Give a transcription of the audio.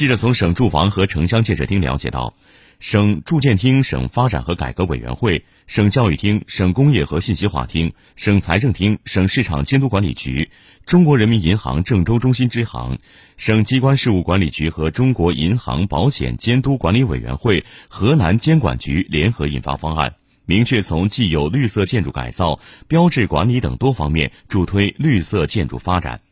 记者从省住房和城乡建设厅了解到省住建厅省发展和改革委员会省教育厅省工业和信息化厅省财政厅省市场监督管理局中国人民银行郑州中心支行省机关事务管理局和中国银行保险监督管理委员会河南监管局联合印发方案。明确从既有绿色建筑改造标志管理等多方面助推绿色建筑发展。